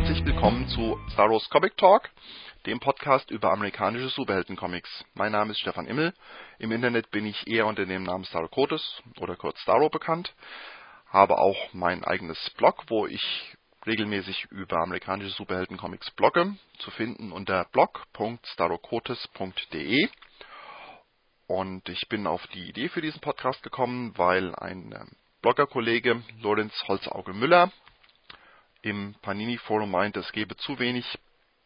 herzlich willkommen zu Star Comic Talk, dem Podcast über amerikanische Superheldencomics. Mein Name ist Stefan Immel. Im Internet bin ich eher unter dem Namen Star Cotis oder kurz Starro bekannt. Habe auch mein eigenes Blog, wo ich regelmäßig über amerikanische Superheldencomics blogge, zu finden unter blog.starocotis.de. Und ich bin auf die Idee für diesen Podcast gekommen, weil ein ähm, Bloggerkollege Lorenz Holzauge Müller im Panini Forum meint, es gebe zu wenig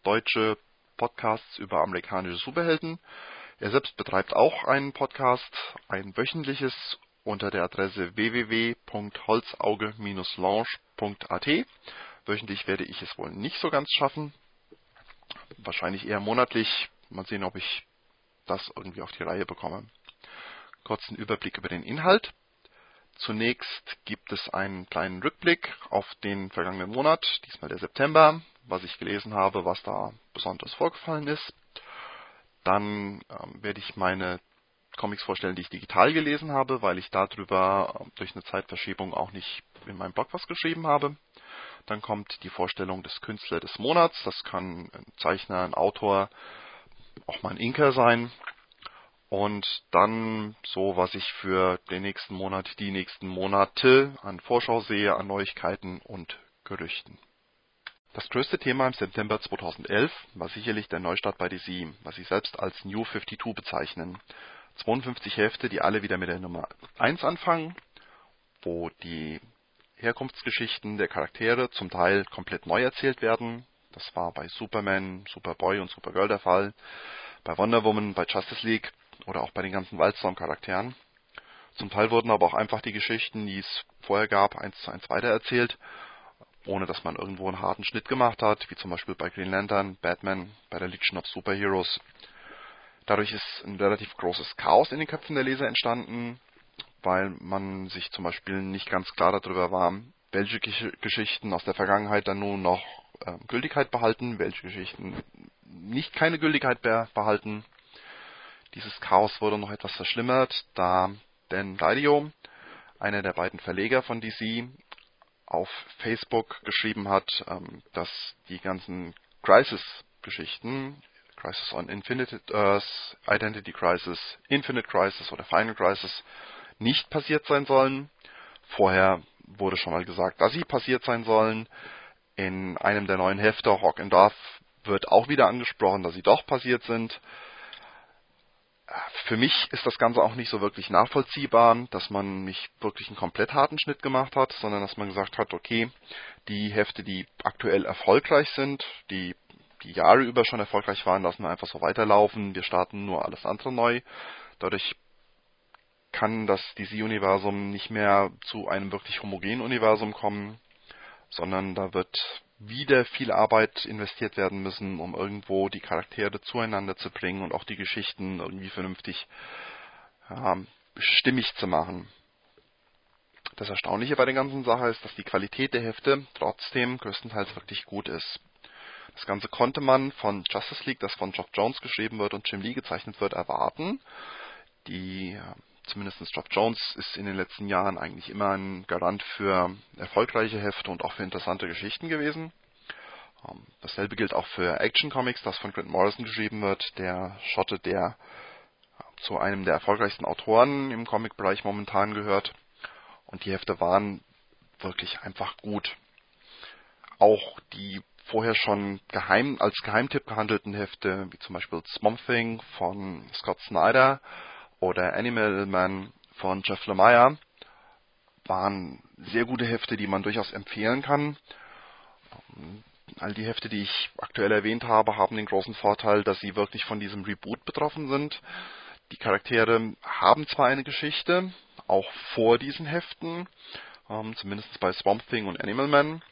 deutsche Podcasts über amerikanische Superhelden. Er selbst betreibt auch einen Podcast, ein wöchentliches unter der Adresse www.holzauge-launch.at. Wöchentlich werde ich es wohl nicht so ganz schaffen. Wahrscheinlich eher monatlich. Mal sehen, ob ich das irgendwie auf die Reihe bekomme. Kurzen Überblick über den Inhalt. Zunächst gibt es einen kleinen Rückblick auf den vergangenen Monat, diesmal der September, was ich gelesen habe, was da besonders vorgefallen ist. Dann ähm, werde ich meine Comics vorstellen, die ich digital gelesen habe, weil ich darüber äh, durch eine Zeitverschiebung auch nicht in meinem Blog was geschrieben habe. Dann kommt die Vorstellung des Künstlers des Monats. Das kann ein Zeichner, ein Autor, auch mal ein Inker sein. Und dann so, was ich für den nächsten Monat, die nächsten Monate an Vorschau sehe, an Neuigkeiten und Gerüchten. Das größte Thema im September 2011 war sicherlich der Neustart bei DC, was sie selbst als New 52 bezeichnen. 52 Hefte, die alle wieder mit der Nummer 1 anfangen, wo die Herkunftsgeschichten der Charaktere zum Teil komplett neu erzählt werden. Das war bei Superman, Superboy und Supergirl der Fall, bei Wonder Woman, bei Justice League oder auch bei den ganzen Wildstorm-Charakteren. Zum Teil wurden aber auch einfach die Geschichten, die es vorher gab, eins zu eins weitererzählt, ohne dass man irgendwo einen harten Schnitt gemacht hat, wie zum Beispiel bei Green Lantern, Batman, bei der Legion of Superheroes. Dadurch ist ein relativ großes Chaos in den Köpfen der Leser entstanden, weil man sich zum Beispiel nicht ganz klar darüber war, welche Geschichten aus der Vergangenheit dann nun noch äh, Gültigkeit behalten, welche Geschichten nicht keine Gültigkeit mehr behalten. Dieses Chaos wurde noch etwas verschlimmert, da Dan Radio, einer der beiden Verleger von DC, auf Facebook geschrieben hat, ähm, dass die ganzen Crisis-Geschichten, Crisis on Infinite Earth, Identity Crisis, Infinite Crisis oder Final Crisis, nicht passiert sein sollen. Vorher wurde schon mal gesagt, dass sie passiert sein sollen. In einem der neuen Hefte, Hawk and Dove, wird auch wieder angesprochen, dass sie doch passiert sind für mich ist das Ganze auch nicht so wirklich nachvollziehbar, dass man nicht wirklich einen komplett harten Schnitt gemacht hat, sondern dass man gesagt hat, okay, die Hefte, die aktuell erfolgreich sind, die die Jahre über schon erfolgreich waren, lassen wir einfach so weiterlaufen. Wir starten nur alles andere neu. Dadurch kann das DC-Universum nicht mehr zu einem wirklich homogenen Universum kommen, sondern da wird wieder viel Arbeit investiert werden müssen, um irgendwo die Charaktere zueinander zu bringen und auch die Geschichten irgendwie vernünftig ja, stimmig zu machen. Das Erstaunliche bei der ganzen Sache ist, dass die Qualität der Hefte trotzdem größtenteils wirklich gut ist. Das Ganze konnte man von Justice League, das von Geoff Jones geschrieben wird und Jim Lee gezeichnet wird, erwarten. Die zumindest Geoff Jones ist in den letzten Jahren eigentlich immer ein Garant für erfolgreiche Hefte und auch für interessante Geschichten gewesen. Ähm, dasselbe gilt auch für Action Comics, das von Grant Morrison geschrieben wird, der Schotte, der zu einem der erfolgreichsten Autoren im Comic-Bereich momentan gehört. Und die Hefte waren wirklich einfach gut. Auch die vorher schon geheim, als Geheimtipp gehandelten Hefte, wie zum Beispiel Swamp Thing von Scott Snyder, oder Animal Man von Jeff Lemire waren sehr gute Hefte, die man durchaus empfehlen kann. All die Hefte, die ich aktuell erwähnt habe, haben den großen Vorteil, dass sie wirklich von diesem Reboot betroffen sind. Die Charaktere haben zwar eine Geschichte, auch vor diesen Heften, ähm, zumindest bei Swamp Thing und Animal Man,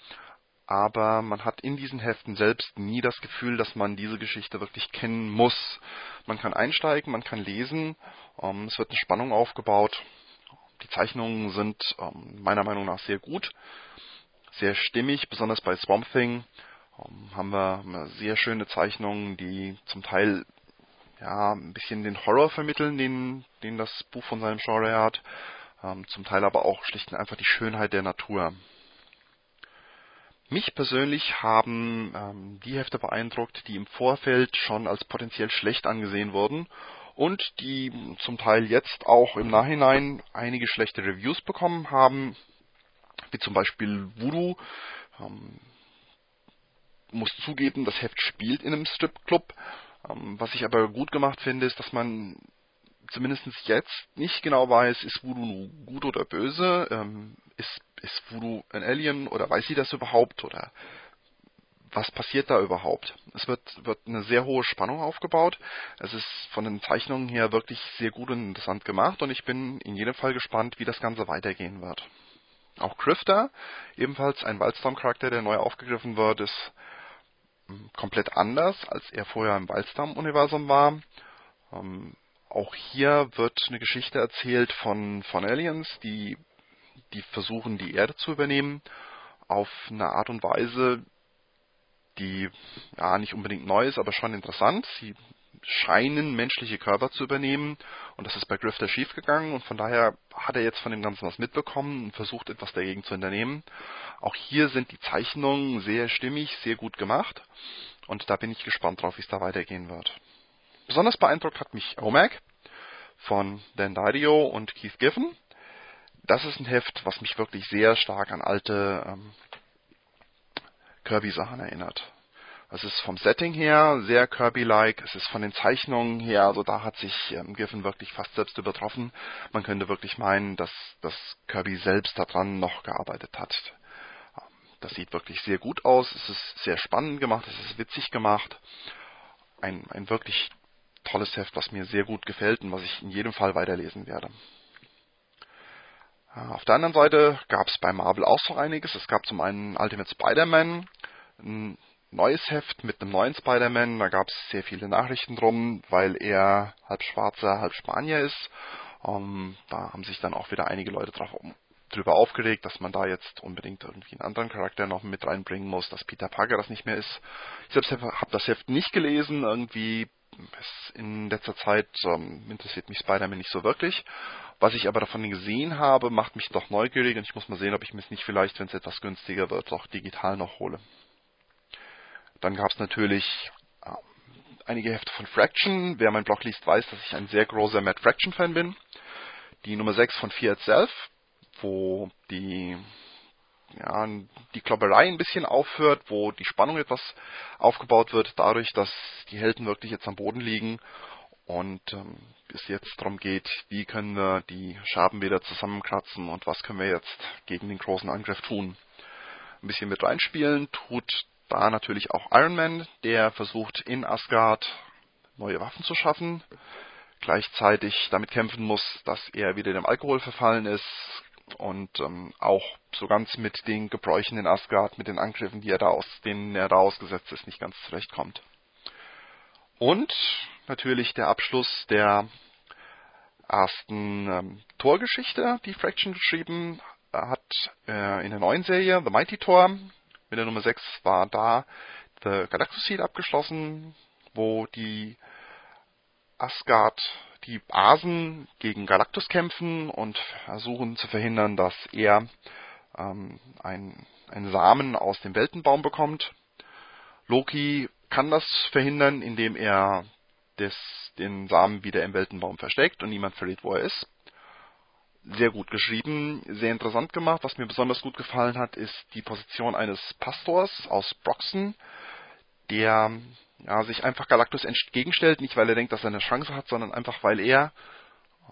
aber man hat in diesen Heften selbst nie das Gefühl, dass man diese Geschichte wirklich kennen muss. Man kann einsteigen, man kann lesen, ähm, es wird eine Spannung aufgebaut. Die Zeichnungen sind ähm, meiner Meinung nach sehr gut, sehr stimmig, besonders bei Swamp Thing ähm, haben wir, sehr schöne Zeichnungen, die zum Teil ja ein bisschen den Horror vermitteln, den, den das Buch von seinem Genre hat, zum Teil aber auch schlicht und einfach die Schönheit der Natur. Mich persönlich haben ähm, die Hefte beeindruckt, die im Vorfeld schon als potenziell schlecht angesehen wurden und die zum Teil jetzt auch im Nachhinein einige schlechte Reviews bekommen haben, wie zum Beispiel Voodoo. Ähm, muss zugeben, das Heft spielt in einem Stripclub. Ähm, was ich aber gut gemacht finde, ist, dass man zumindest jetzt nicht genau weiß, ist Voodoo nun gut oder böse, ähm, ist, ist Voodoo ein Alien oder weiß sie das überhaupt oder was passiert da überhaupt? Es wird, wird eine sehr hohe Spannung aufgebaut. Es ist von den Zeichnungen her wirklich sehr gut und interessant gemacht und ich bin in jedem Fall gespannt, wie das Ganze weitergehen wird. Auch Crifter, ebenfalls ein Wildstorm-Charakter, der neu aufgegriffen wird, ist hm, komplett anders, als er vorher im Wildstorm-Universum war. Ähm, auch hier wird eine Geschichte erzählt von, von Aliens, die, die versuchen, die Erde zu übernehmen, auf eine Art und Weise, die ja nicht unbedingt neu ist, aber schon interessant. Sie scheinen menschliche Körper zu übernehmen und das ist bei Grifter schiefgegangen und von daher hat er jetzt von dem Ganzen was mitbekommen und versucht etwas dagegen zu unternehmen. Auch hier sind die Zeichnungen sehr stimmig, sehr gut gemacht und da bin ich gespannt drauf, wie es da weitergehen wird. Besonders beeindruckt hat mich OMAG von Dan Didio und Keith Giffen. Das ist ein Heft, was mich wirklich sehr stark an alte ähm, Kirby-Sachen erinnert. Es ist vom Setting her sehr Kirby-like, es ist von den Zeichnungen her, also da hat sich ähm, Giffen wirklich fast selbst übertroffen. Man könnte wirklich meinen, dass, dass Kirby selbst daran noch gearbeitet hat. Das sieht wirklich sehr gut aus, es ist sehr spannend gemacht, es ist witzig gemacht. Ein, ein wirklich tolles Heft, was mir sehr gut gefällt und was ich in jedem Fall weiterlesen werde. Auf der anderen Seite gab es bei Marvel auch so einiges. Es gab zum einen Ultimate Spider-Man, ein neues Heft mit einem neuen Spider-Man. Da gab es sehr viele Nachrichten drum, weil er halb Schwarzer, halb Spanier ist. Um, ähm, da haben sich dann auch wieder einige Leute drauf, drüber aufgeregt, dass man da jetzt unbedingt irgendwie einen anderen Charakter noch mit reinbringen muss, dass Peter Parker das nicht mehr ist. Ich selbst habe das Heft nicht gelesen, irgendwie in letzter Zeit ähm, interessiert mich Spider-Man nicht so wirklich. Was ich aber davon gesehen habe, macht mich doch neugierig und ich muss mal sehen, ob ich mir es nicht vielleicht, wenn es etwas günstiger wird, auch digital noch hole. Dann gab es natürlich äh, einige Hefte von Fraction. Wer mein Blog liest, weiß, dass ich ein sehr großer Mad Fraction Fan bin. Die Nummer 6 von Fear Itself, wo die ja, die Klopperei ein bisschen aufhört, wo die Spannung etwas aufgebaut wird, dadurch, dass die Helden wirklich jetzt am Boden liegen und ähm, es jetzt darum geht, wie können wir die Scherben wieder zusammenkratzen und was können wir jetzt gegen den großen Angriff tun. Ein bisschen mit reinspielen tut da natürlich auch Iron Man, der versucht in Asgard neue Waffen zu schaffen, gleichzeitig damit kämpfen muss, dass er wieder dem Alkohol verfallen ist und ähm, auch so ganz mit den Gebräuchen in Asgard, mit den Angriffen, die er da aus, denen er da ausgesetzt ist, nicht ganz zurechtkommt. Und natürlich der Abschluss der ersten ähm, Torgeschichte, die Fraction geschrieben hat äh, in der neuen Serie, The Mighty Tor. Mit der Nummer 6 war da The Galactus Seed abgeschlossen, wo die Asgard, die Asen gegen Galactus kämpfen und versuchen zu verhindern, dass er ähm, einen Samen aus dem Weltenbaum bekommt. Loki kann das verhindern, indem er des, den Samen wieder im Weltenbaum versteckt und niemand verrät, wo er ist sehr gut geschrieben, sehr interessant gemacht. Was mir besonders gut gefallen hat, ist die Position eines Pastors aus Broxton, der ja, sich einfach Galactus entgegenstellt, nicht weil er denkt, dass er eine Chance hat, sondern einfach weil er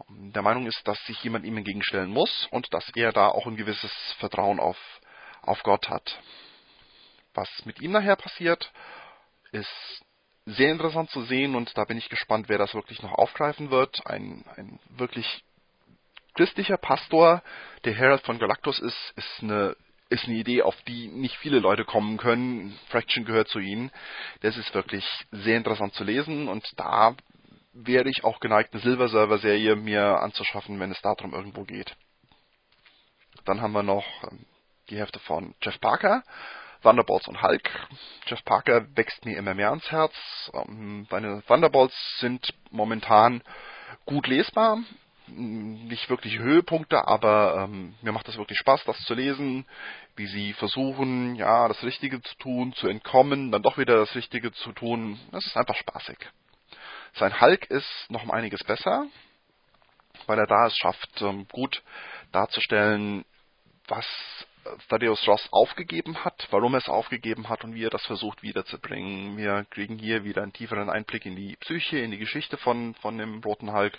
ähm, der Meinung ist, dass sich jemand ihm entgegenstellen muss und dass er da auch ein gewisses Vertrauen auf, auf Gott hat. Was mit ihm nachher passiert, ist sehr interessant zu sehen und da bin ich gespannt, wer das wirklich noch aufgreifen wird. Ein, ein wirklich christlicher Pastor, der Herald von Galactus ist, ist eine ist eine Idee, auf die nicht viele Leute kommen können. Fraction gehört zu ihnen. Das ist wirklich sehr interessant zu lesen und da wäre ich auch geneigt, eine Silver Server Serie mir anzuschaffen, wenn es darum irgendwo geht. Dann haben wir noch ähm, die Hefte von Jeff Parker, Thunderbolts und Hulk. Jeff Parker wächst mir immer mehr ans Herz. Ähm, meine Thunderbolts sind momentan gut lesbar nicht wirklich Höhepunkte, aber ähm, mir macht das wirklich Spaß, das zu lesen, wie sie versuchen, ja, das Richtige zu tun, zu entkommen, dann doch wieder das Richtige zu tun. Das ist einfach spaßig. Sein Hulk ist noch um einiges besser, weil er da es schafft, ähm, gut darzustellen, was Thaddeus Ross aufgegeben hat, warum er es aufgegeben hat und wie er das versucht wiederzubringen. Wir kriegen hier wieder einen tieferen Einblick in die Psyche, in die Geschichte von, von dem Roten Hulk,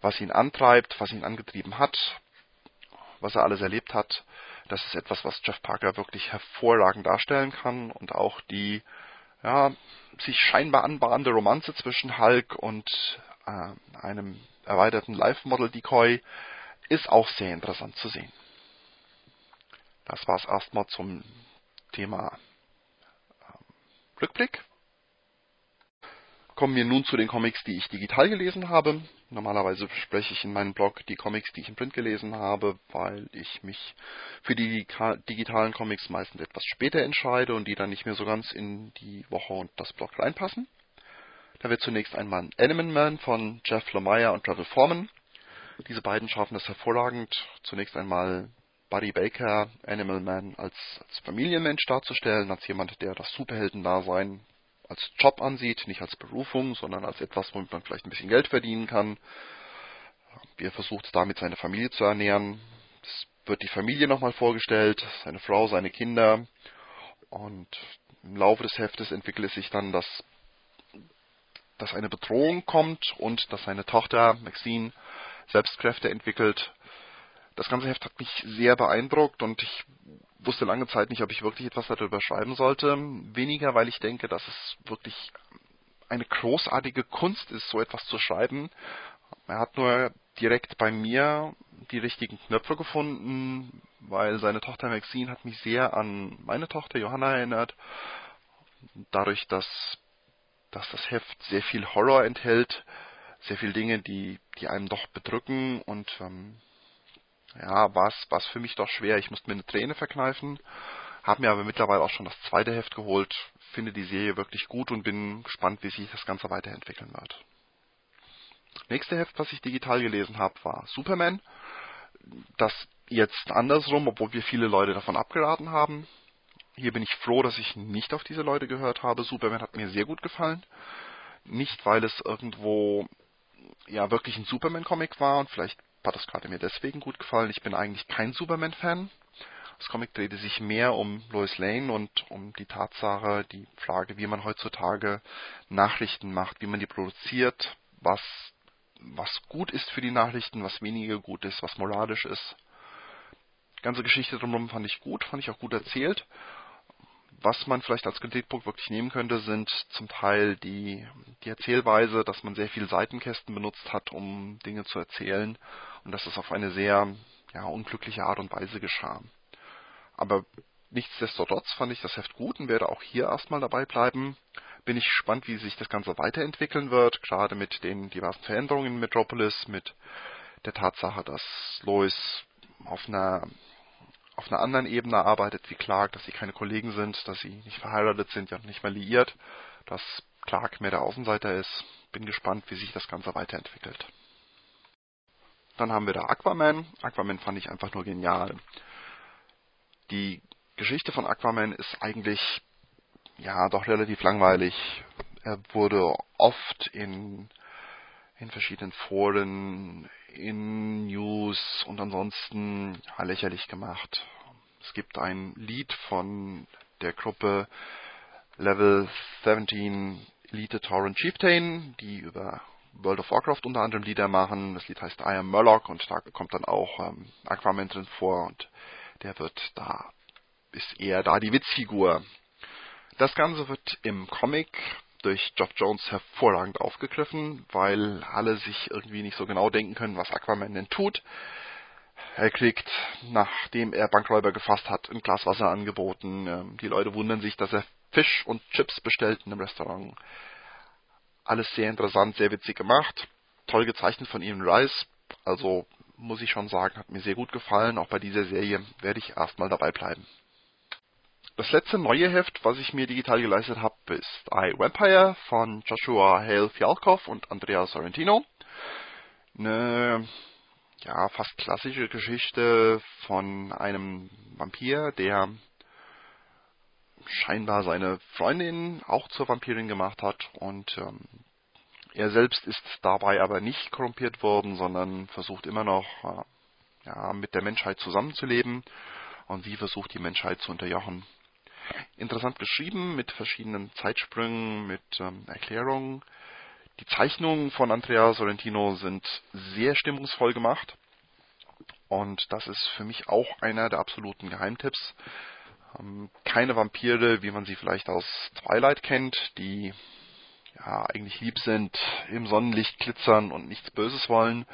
was ihn antreibt, was ihn angetrieben hat, was er alles erlebt hat. Das ist etwas, was Jeff Parker wirklich hervorragend darstellen kann und auch die ja, sich scheinbar anbahnende Romanze zwischen Hulk und äh, einem erweiterten Live-Model-Decoy ist auch sehr interessant zu sehen. Das war's erstmal zum Thema ähm, Rückblick. Kommen wir nun zu den Comics, die ich digital gelesen habe. Normalerweise bespreche ich in meinem Blog die Comics, die ich in Print gelesen habe, weil ich mich für die digitalen Comics meistens etwas später entscheide und die dann nicht mehr so ganz in die Woche und das Blog reinpassen. Da wird zunächst einmal Animal Man von Jeff Lemire und Trevor Foreman. Diese beiden schaffen es hervorragend. Zunächst einmal Buddy Baker, Animal Man, als, als Familienmensch darzustellen, als jemand, der das Superheldendasein als Job ansieht, nicht als Berufung, sondern als etwas, womit man vielleicht ein bisschen Geld verdienen kann. Er versucht, damit seine Familie zu ernähren. Es wird die Familie nochmal vorgestellt, seine Frau, seine Kinder. Und im Laufe des Heftes entwickelt es sich dann, dass, dass eine Bedrohung kommt und dass seine Tochter Maxine Selbstkräfte entwickelt das ganze Heft hat mich sehr beeindruckt und ich wusste lange Zeit nicht, ob ich wirklich etwas darüber schreiben sollte. Weniger, weil ich denke, dass es wirklich eine großartige Kunst ist, so etwas zu schreiben. Er hat nur direkt bei mir die richtigen Knöpfe gefunden, weil seine Tochter Maxine hat mich sehr an meine Tochter Johanna erinnert. Dadurch, dass, dass das Heft sehr viel Horror enthält, sehr viele Dinge, die, die einem doch bedrücken und ähm, ja, war es für mich doch schwer. Ich musste mir eine Träne verkneifen, habe mir aber mittlerweile auch schon das zweite Heft geholt, finde die Serie wirklich gut und bin gespannt, wie sich das Ganze weiterentwickeln wird. Nächste Heft, was ich digital gelesen habe, war Superman. Das jetzt andersrum, obwohl wir viele Leute davon abgeraten haben. Hier bin ich froh, dass ich nicht auf diese Leute gehört habe. Superman hat mir sehr gut gefallen. Nicht, weil es irgendwo ja wirklich ein Superman-Comic war und vielleicht hat das gerade mir deswegen gut gefallen. Ich bin eigentlich kein Superman-Fan. Das Comic drehte sich mehr um Lois Lane und um die Tatsache, die Frage, wie man heutzutage Nachrichten macht, wie man die produziert, was, was gut ist für die Nachrichten, was weniger gut ist, was moralisch ist. Die ganze Geschichte drumherum fand ich gut, fand ich auch gut erzählt. Was man vielleicht als Kritikpunkt wirklich nehmen könnte, sind zum Teil die, die Erzählweise, dass man sehr viele Seitenkästen benutzt hat, um Dinge zu erzählen und dass es auf eine sehr ja, unglückliche Art und Weise geschah. Aber nichtsdestotrotz fand ich das Heft gut und werde auch hier erstmal dabei bleiben. Bin ich gespannt, wie sich das Ganze weiterentwickeln wird, gerade mit den diversen Veränderungen in Metropolis, mit der Tatsache, dass Lois auf einer auf einer anderen Ebene arbeitet wie Clark, dass sie keine Kollegen sind, dass sie nicht verheiratet sind und nicht mehr liiert, dass Clark mehr der Außenseiter ist. Bin gespannt, wie sich das Ganze weiterentwickelt. Dann haben wir da Aquaman. Aquaman fand ich einfach nur genial. Die Geschichte von Aquaman ist eigentlich ja doch relativ langweilig. Er wurde oft in in verschiedenen Foren, in News und ansonsten ja, lächerlich gemacht. Es gibt ein Lied von der Gruppe Level 17 Elite Torrent Chieftain, die über World of Warcraft unter anderem Lieder machen. Das Lied heißt I Am Murloc und da kommt dann auch ähm, Aquaman drin vor und der wird da, ist eher da die Witzfigur. Das Ganze wird im Comic durch Geoff Jones hervorragend aufgegriffen, weil alle sich irgendwie nicht so genau denken können, was Aquaman denn tut. Er kriegt, nachdem er Bankräuber gefasst hat, ein Glas Wasser angeboten. Ähm, die Leute wundern sich, dass er Fisch und Chips bestellt in einem Restaurant. Alles sehr interessant, sehr witzig gemacht. Toll gezeichnet von Ian Rice. Also muss ich schon sagen, hat mir sehr gut gefallen. Auch bei dieser Serie werde ich erstmal dabei bleiben. Das letzte neue Heft, was ich mir digital geleistet habe, ist I Vampire von Joshua Hale Fialkov und Andrea Sorrentino. Eine ja, fast klassische Geschichte von einem Vampir, der scheinbar seine Freundin auch zur Vampirin gemacht hat und ähm, er selbst ist dabei aber nicht korrumpiert worden, sondern versucht immer noch äh, ja, mit der Menschheit zusammenzuleben und sie versucht die Menschheit zu unterjochen. Interessant geschrieben mit verschiedenen Zeitsprüngen, mit ähm, Erklärungen. Die Zeichnungen von Andrea Sorrentino sind sehr stimmungsvoll gemacht. Und das ist für mich auch einer der absoluten Geheimtipps. Ähm, keine Vampire, wie man sie vielleicht aus Twilight kennt, die ja eigentlich lieb sind, im Sonnenlicht glitzern und nichts Böses wollen,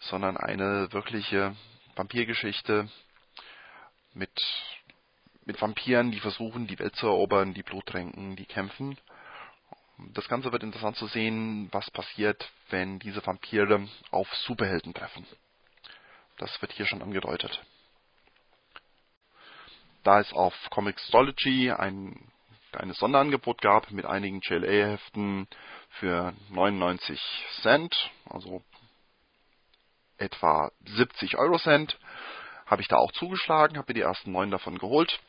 sondern eine wirkliche Vampirgeschichte mit mit Vampiren, die versuchen, die Welt zu erobern, die Blut tränken, die kämpfen. Das Ganze wird interessant zu sehen, was passiert, wenn diese Vampire auf Superhelden treffen. Das wird hier schon angedeutet. Da es auf Comixology ein kleines Sonderangebot gab mit einigen JLA-Heften für 99 Cent, also etwa 70 Euro Cent, habe ich da auch zugeschlagen, habe mir die ersten neun davon geholt.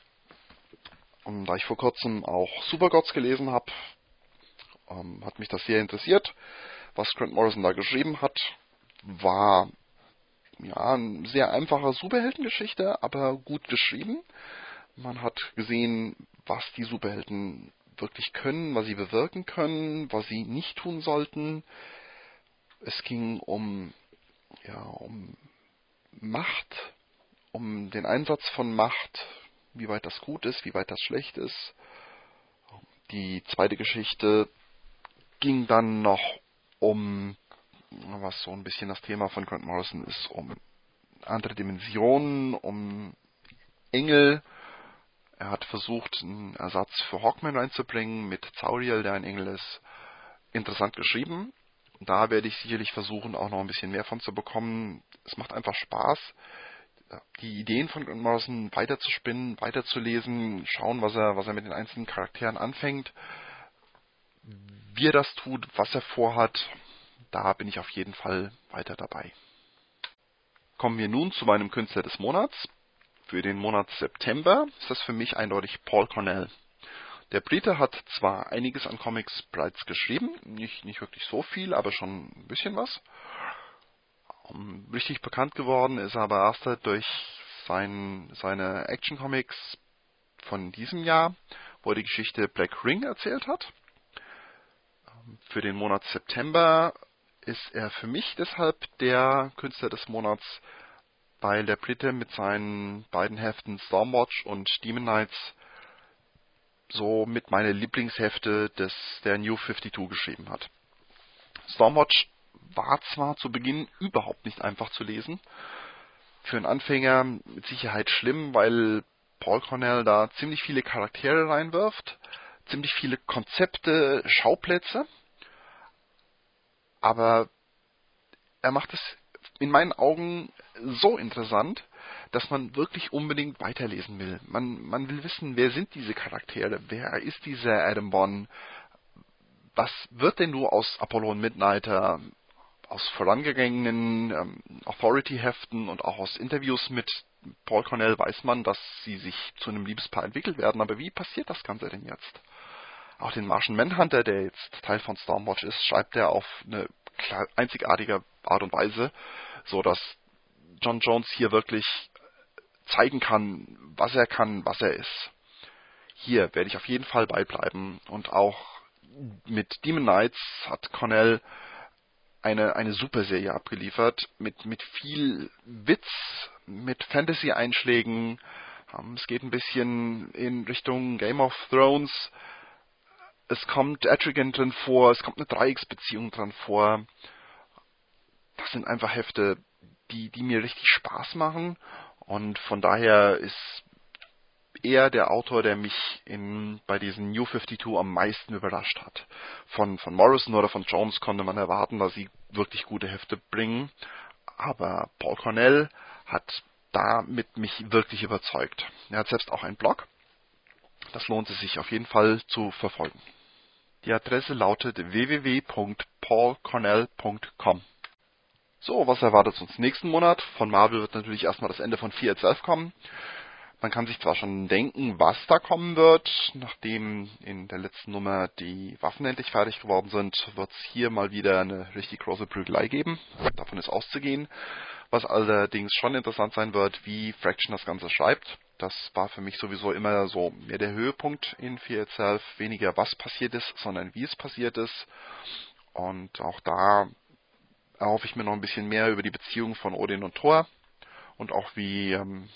Und da ich vor kurzem auch Supergods gelesen habe, ähm, hat mich das sehr interessiert. Was Grant Morrison da geschrieben hat, war ja eine sehr einfache Superheldengeschichte, aber gut geschrieben. Man hat gesehen, was die Superhelden wirklich können, was sie bewirken können, was sie nicht tun sollten. Es ging um ja um Macht, um den Einsatz von Macht, wie weit das gut ist, wie weit das schlecht ist. Die zweite Geschichte ging dann noch um, was so ein bisschen das Thema von Grant Morrison ist, um andere Dimensionen, um Engel. Er hat versucht, einen Ersatz für Hawkman reinzubringen mit Zauriel, der ein Engel ist. Interessant geschrieben. Da werde ich sicherlich versuchen, auch noch ein bisschen mehr von zu bekommen. Es macht einfach Spaß, die Ideen von Grant Morrison weiterzuspinnen, weiterzulesen, schauen, was er, was er mit den einzelnen Charakteren anfängt wie er das tut, was er vorhat, da bin ich auf jeden Fall weiter dabei. Kommen wir nun zu meinem Künstler des Monats. Für den Monat September ist das für mich eindeutig Paul Cornell. Der Brite hat zwar einiges an Comics bereits geschrieben, nicht, nicht wirklich so viel, aber schon ein bisschen was. Um, richtig bekannt geworden ist er aber erst durch sein, seine Action Comics von diesem Jahr, wo er die Geschichte Black Ring erzählt hat. Für den Monat September ist er für mich deshalb der Künstler des Monats, weil der Brite mit seinen beiden Heften Stormwatch und Demon Knights so mit meine Lieblingshefte des der New 52 geschrieben hat. Stormwatch war zwar zu Beginn überhaupt nicht einfach zu lesen, für einen Anfänger mit Sicherheit schlimm, weil Paul Cornell da ziemlich viele Charaktere reinwirft, ziemlich viele Konzepte, Schauplätze. Aber er macht es in meinen Augen so interessant, dass man wirklich unbedingt weiterlesen will. Man, man will wissen, wer sind diese Charaktere? Wer ist dieser Adam Bond? Was wird denn nur aus Apollon Midnighter, aus vorangegangenen ähm, Authority-Heften und auch aus Interviews mit Paul Cornell weiß man, dass sie sich zu einem Liebespaar entwickelt werden. Aber wie passiert das Ganze denn jetzt? Auch den Martian Manhunter, der jetzt Teil von Stormwatch ist, schreibt er auf eine einzigartige Art und Weise, so dass John Jones hier wirklich zeigen kann, was er kann, was er ist. Hier werde ich auf jeden Fall beibleiben und auch mit Demon Knights hat Cornell eine, eine super Serie abgeliefert mit, mit viel Witz, mit Fantasy-Einschlägen. Ähm, es geht ein bisschen in Richtung Game of Thrones es kommt Etrigan drin vor, es kommt eine Dreiecksbeziehung drin vor. Das sind einfach Hefte, die, die mir richtig Spaß machen. Und von daher ist er der Autor, der mich in, bei diesen New 52 am meisten überrascht hat. Von, von Morrison oder von Jones konnte man erwarten, dass sie wirklich gute Hefte bringen. Aber Paul Cornell hat damit mich wirklich überzeugt. Er hat selbst auch einen Blog. Das lohnt es sich auf jeden Fall zu verfolgen. Die Adresse lautet www.paulcornell.com. So, was erwartet uns nächsten Monat? Von Marvel wird natürlich erstmal das Ende von Fear Itself kommen. Man kann sich zwar schon denken, was da kommen wird, nachdem in der letzten Nummer die Waffen endlich fertig geworden sind, wird es hier mal wieder eine richtig große Prügelei geben. Davon ist auszugehen. Was allerdings schon interessant sein wird, wie Fraction das Ganze schreibt. Das war für mich sowieso immer so mehr der Höhepunkt in Fear Itself. Weniger was passiert ist, sondern wie es passiert ist. Und auch da erhoffe ich mir noch ein bisschen mehr über die Beziehung von Odin und Thor und auch wie ähm,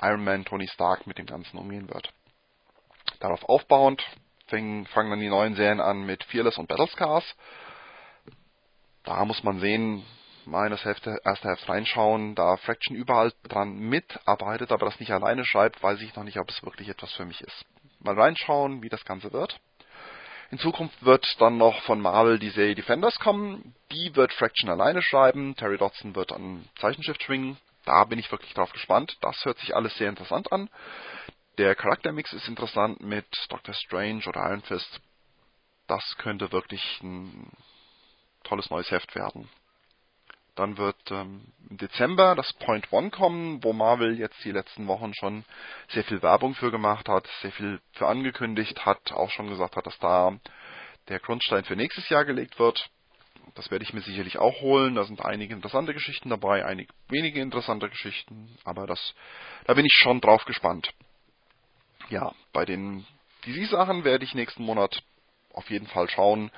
Iron Man Tony Stark mit dem Ganzen umgehen wird. Darauf aufbauend fangen, dann die neuen Serien an mit Fearless und Battlescars. Da muss man sehen, mal in das Hälfte, erste Hälfte reinschauen, da Fraction überall dran mitarbeitet, aber das nicht alleine schreibt, weiß ich noch nicht, ob es wirklich etwas für mich ist. Mal reinschauen, wie das Ganze wird. In Zukunft wird dann noch von Marvel die Serie Defenders kommen. Die wird Fraction alleine schreiben. Terry Dodson wird an Zeichenschiff schwingen. Da bin ich wirklich drauf gespannt. Das hört sich alles sehr interessant an. Der Charaktermix ist interessant mit Doctor Strange oder Iron Fist. Das könnte wirklich ein tolles neues Heft werden. Dann wird ähm, im Dezember das Point One kommen, wo Marvel jetzt die letzten Wochen schon sehr viel Werbung für gemacht hat, sehr viel für angekündigt hat, auch schon gesagt hat, dass da der Grundstein für nächstes Jahr gelegt wird. Das werde ich mir sicherlich auch holen. Da sind einige interessante Geschichten dabei, einige wenige interessante Geschichten, aber das, da bin ich schon drauf gespannt. Ja, bei den DC-Sachen werde ich nächsten Monat auf jeden Fall schauen,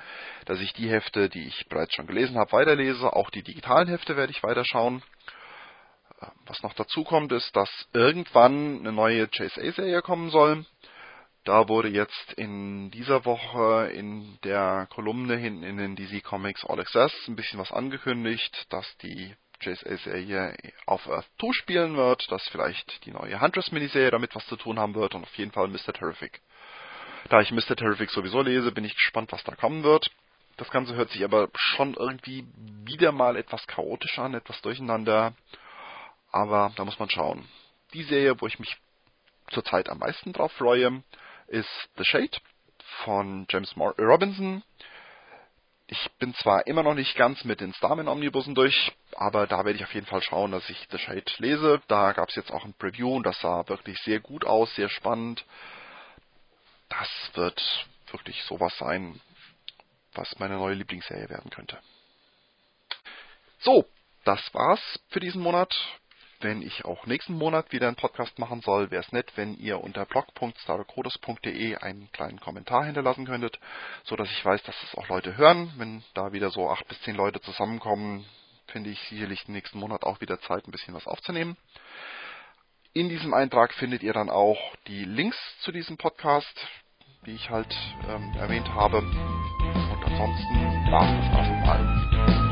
dass ich die Hefte, die ich bereits schon gelesen habe, weiterlese. Auch die digitalen Hefte werde ich weiterschauen. Äh, was noch dazu kommt, ist, dass irgendwann eine neue JSA-Serie kommen soll. Da wurde jetzt in dieser Woche in der Kolumne hinten in den DC Comics All Access ein bisschen was angekündigt, dass die JSA-Serie auf Earth 2 spielen wird, dass vielleicht die neue Huntress-Miniserie damit was zu tun haben wird und auf jeden Fall Mr. Terrific. Da ich Mr. Terrific sowieso lese, bin ich gespannt, was da kommen wird. Das Ganze hört sich aber schon irgendwie wieder mal etwas chaotisch an, etwas durcheinander. Aber da muss man schauen. Die Serie, wo ich mich zurzeit am meisten drauf freue, ist The Shade von James Robinson. Ich bin zwar immer noch nicht ganz mit den Starman Omnibussen durch, aber da werde ich auf jeden Fall schauen, dass ich The Shade lese. Da gab es jetzt auch ein Preview und das sah wirklich sehr gut aus, sehr spannend das wird wirklich sowas sein, was meine neue Lieblingsserie werden könnte. So, das war's für diesen Monat. Wenn ich auch nächsten Monat wieder einen Podcast machen soll, wäre es nett, wenn ihr unter blog.starcodes.de einen kleinen Kommentar hinterlassen könntet, so dass ich weiß, dass es auch Leute hören. Wenn da wieder so acht bis zehn Leute zusammenkommen, finde ich sicherlich nächsten Monat auch wieder Zeit, ein bisschen was aufzunehmen. In diesem Eintrag findet ihr dann auch die Links zu diesem Podcast, die ich halt ähm, erwähnt habe. Und ansonsten war es das erstmal.